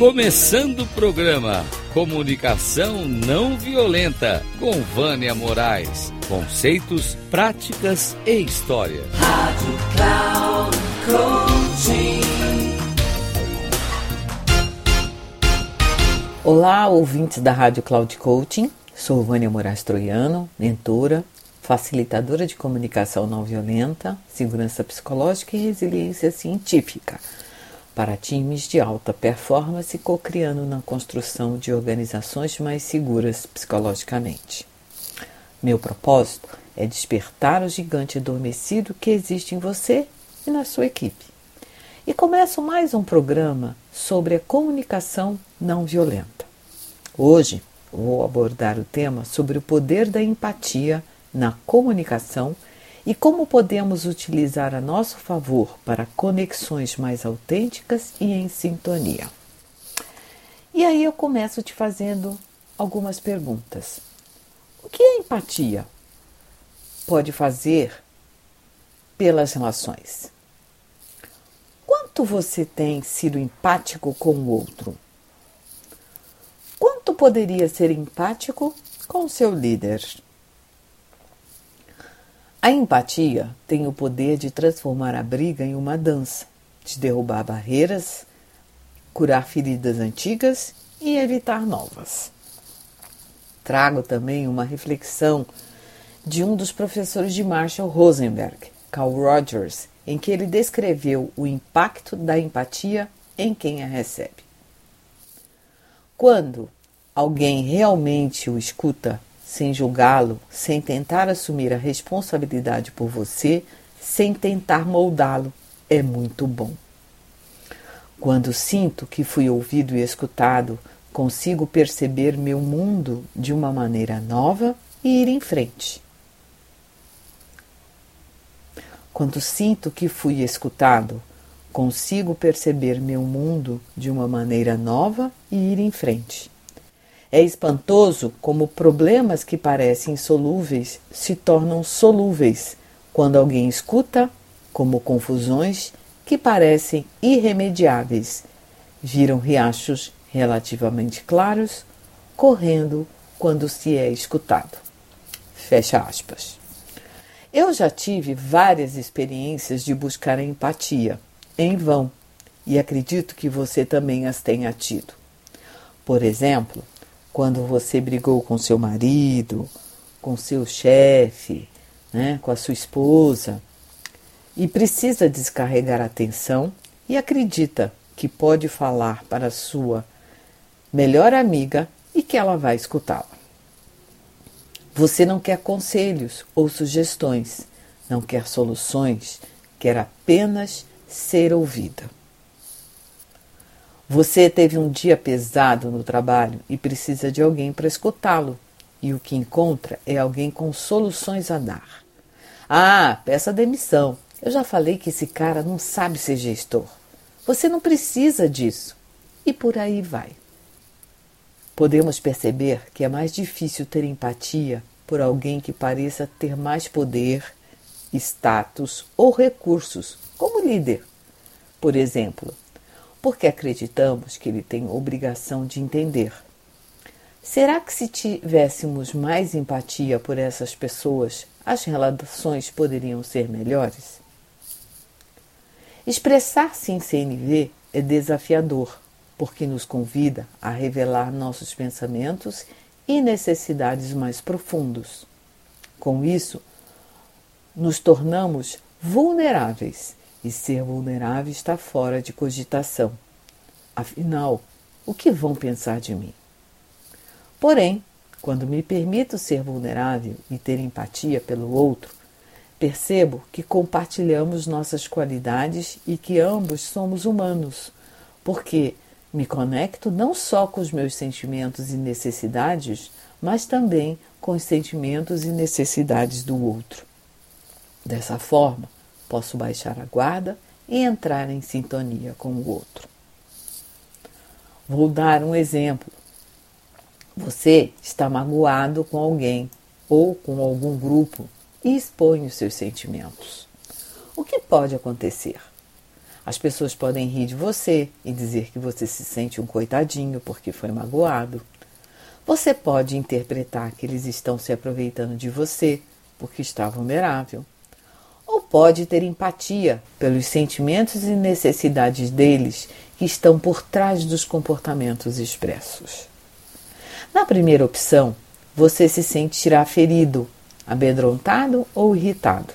Começando o programa Comunicação Não Violenta com Vânia Moraes. Conceitos, práticas e história. Rádio Cloud Coaching. Olá, ouvintes da Rádio Cloud Coaching. Sou Vânia Moraes Troiano, mentora, facilitadora de comunicação não violenta, segurança psicológica e resiliência científica para times de alta performance, co-criando na construção de organizações mais seguras psicologicamente. Meu propósito é despertar o gigante adormecido que existe em você e na sua equipe. E começo mais um programa sobre a comunicação não violenta. Hoje vou abordar o tema sobre o poder da empatia na comunicação e como podemos utilizar a nosso favor para conexões mais autênticas e em sintonia. E aí eu começo te fazendo algumas perguntas. O que a empatia pode fazer pelas relações? Quanto você tem sido empático com o outro? Quanto poderia ser empático com seu líder? A empatia tem o poder de transformar a briga em uma dança, de derrubar barreiras, curar feridas antigas e evitar novas. Trago também uma reflexão de um dos professores de Marshall Rosenberg, Carl Rogers, em que ele descreveu o impacto da empatia em quem a recebe. Quando alguém realmente o escuta, sem julgá-lo, sem tentar assumir a responsabilidade por você, sem tentar moldá-lo, é muito bom. Quando sinto que fui ouvido e escutado, consigo perceber meu mundo de uma maneira nova e ir em frente. Quando sinto que fui escutado, consigo perceber meu mundo de uma maneira nova e ir em frente. É espantoso como problemas que parecem insolúveis se tornam solúveis quando alguém escuta, como confusões que parecem irremediáveis viram riachos relativamente claros correndo quando se é escutado. Fecha aspas. Eu já tive várias experiências de buscar a empatia, em vão, e acredito que você também as tenha tido. Por exemplo, quando você brigou com seu marido, com seu chefe, né, com a sua esposa, e precisa descarregar a tensão e acredita que pode falar para sua melhor amiga e que ela vai escutá-la. Você não quer conselhos ou sugestões, não quer soluções, quer apenas ser ouvida. Você teve um dia pesado no trabalho e precisa de alguém para escutá-lo, e o que encontra é alguém com soluções a dar. Ah, peça demissão. Eu já falei que esse cara não sabe ser gestor. Você não precisa disso. E por aí vai. Podemos perceber que é mais difícil ter empatia por alguém que pareça ter mais poder, status ou recursos, como líder. Por exemplo, porque acreditamos que ele tem obrigação de entender. Será que se tivéssemos mais empatia por essas pessoas, as relações poderiam ser melhores? Expressar-se em CNV é desafiador, porque nos convida a revelar nossos pensamentos e necessidades mais profundos. Com isso, nos tornamos vulneráveis e ser vulnerável está fora de cogitação. Afinal, o que vão pensar de mim? Porém, quando me permito ser vulnerável e ter empatia pelo outro, percebo que compartilhamos nossas qualidades e que ambos somos humanos, porque me conecto não só com os meus sentimentos e necessidades, mas também com os sentimentos e necessidades do outro. Dessa forma, Posso baixar a guarda e entrar em sintonia com o outro. Vou dar um exemplo. Você está magoado com alguém ou com algum grupo e expõe os seus sentimentos. O que pode acontecer? As pessoas podem rir de você e dizer que você se sente um coitadinho porque foi magoado. Você pode interpretar que eles estão se aproveitando de você porque está vulnerável. Pode ter empatia pelos sentimentos e necessidades deles que estão por trás dos comportamentos expressos. Na primeira opção, você se sentirá ferido, amedrontado ou irritado,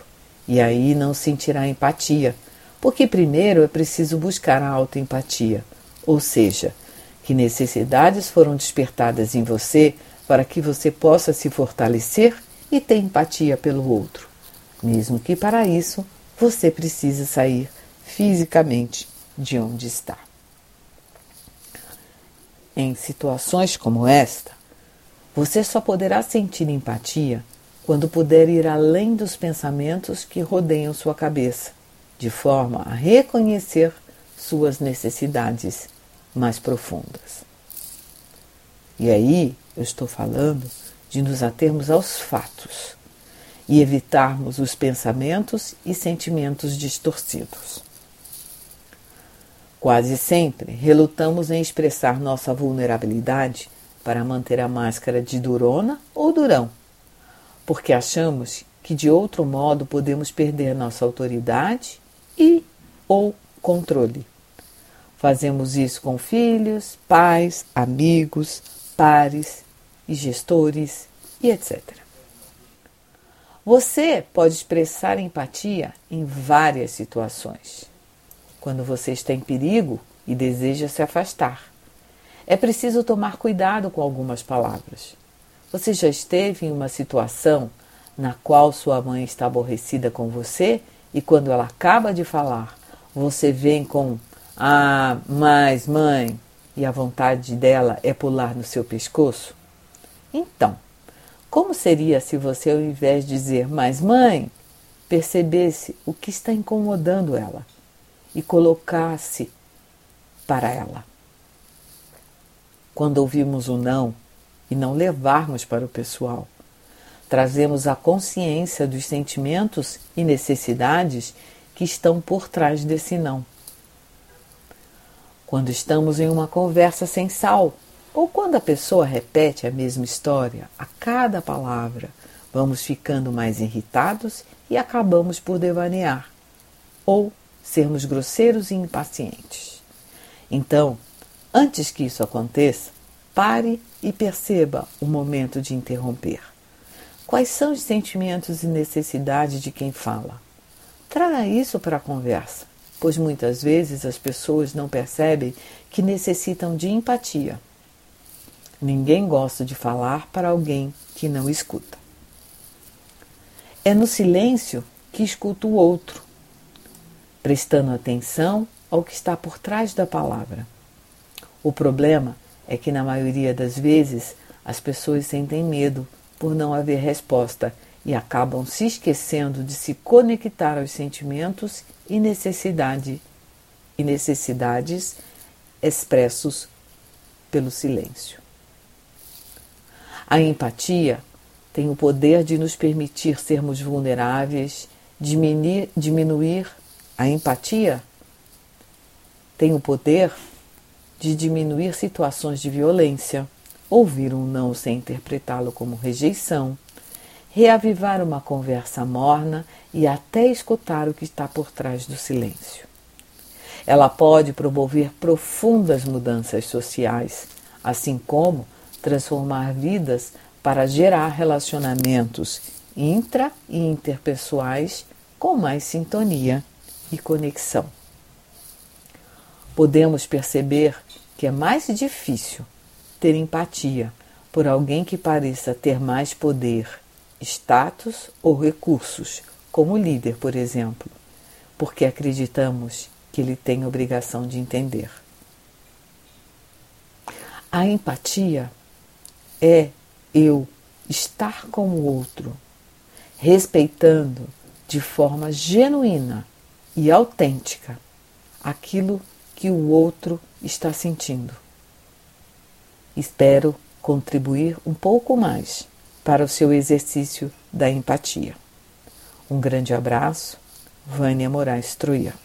e aí não sentirá empatia, porque primeiro é preciso buscar a autoempatia, ou seja, que necessidades foram despertadas em você para que você possa se fortalecer e ter empatia pelo outro, mesmo que para isso você precise sair fisicamente de onde está. Em situações como esta, você só poderá sentir empatia quando puder ir além dos pensamentos que rodeiam sua cabeça, de forma a reconhecer suas necessidades mais profundas. E aí eu estou falando de nos atermos aos fatos e evitarmos os pensamentos e sentimentos distorcidos. Quase sempre relutamos em expressar nossa vulnerabilidade para manter a máscara de durona ou durão, porque achamos que de outro modo podemos perder nossa autoridade e ou controle. Fazemos isso com filhos, pais, amigos, pares e gestores e etc. Você pode expressar empatia em várias situações quando você está em perigo e deseja se afastar. É preciso tomar cuidado com algumas palavras. Você já esteve em uma situação na qual sua mãe está aborrecida com você e quando ela acaba de falar, você vem com ah, mas mãe, e a vontade dela é pular no seu pescoço? Então, como seria se você, ao invés de dizer mas mãe, percebesse o que está incomodando ela? e colocasse para ela. Quando ouvimos o não e não levarmos para o pessoal, trazemos a consciência dos sentimentos e necessidades que estão por trás desse não. Quando estamos em uma conversa sem sal, ou quando a pessoa repete a mesma história a cada palavra, vamos ficando mais irritados e acabamos por devanear. Ou sermos grosseiros e impacientes. Então, antes que isso aconteça, pare e perceba o momento de interromper. Quais são os sentimentos e necessidades de quem fala? Traga isso para a conversa, pois muitas vezes as pessoas não percebem que necessitam de empatia. Ninguém gosta de falar para alguém que não escuta. É no silêncio que escuta o outro prestando atenção ao que está por trás da palavra. O problema é que, na maioria das vezes, as pessoas sentem medo por não haver resposta e acabam se esquecendo de se conectar aos sentimentos e, necessidade, e necessidades expressos pelo silêncio. A empatia tem o poder de nos permitir sermos vulneráveis, diminuir, diminuir a empatia tem o poder de diminuir situações de violência, ouvir um não sem interpretá-lo como rejeição, reavivar uma conversa morna e até escutar o que está por trás do silêncio. Ela pode promover profundas mudanças sociais, assim como transformar vidas para gerar relacionamentos intra e interpessoais com mais sintonia e conexão. Podemos perceber que é mais difícil ter empatia por alguém que pareça ter mais poder, status ou recursos, como líder, por exemplo, porque acreditamos que ele tem obrigação de entender. A empatia é eu estar com o outro, respeitando de forma genuína e autêntica aquilo que o outro está sentindo. Espero contribuir um pouco mais para o seu exercício da empatia. Um grande abraço, Vânia Moraes Troiano.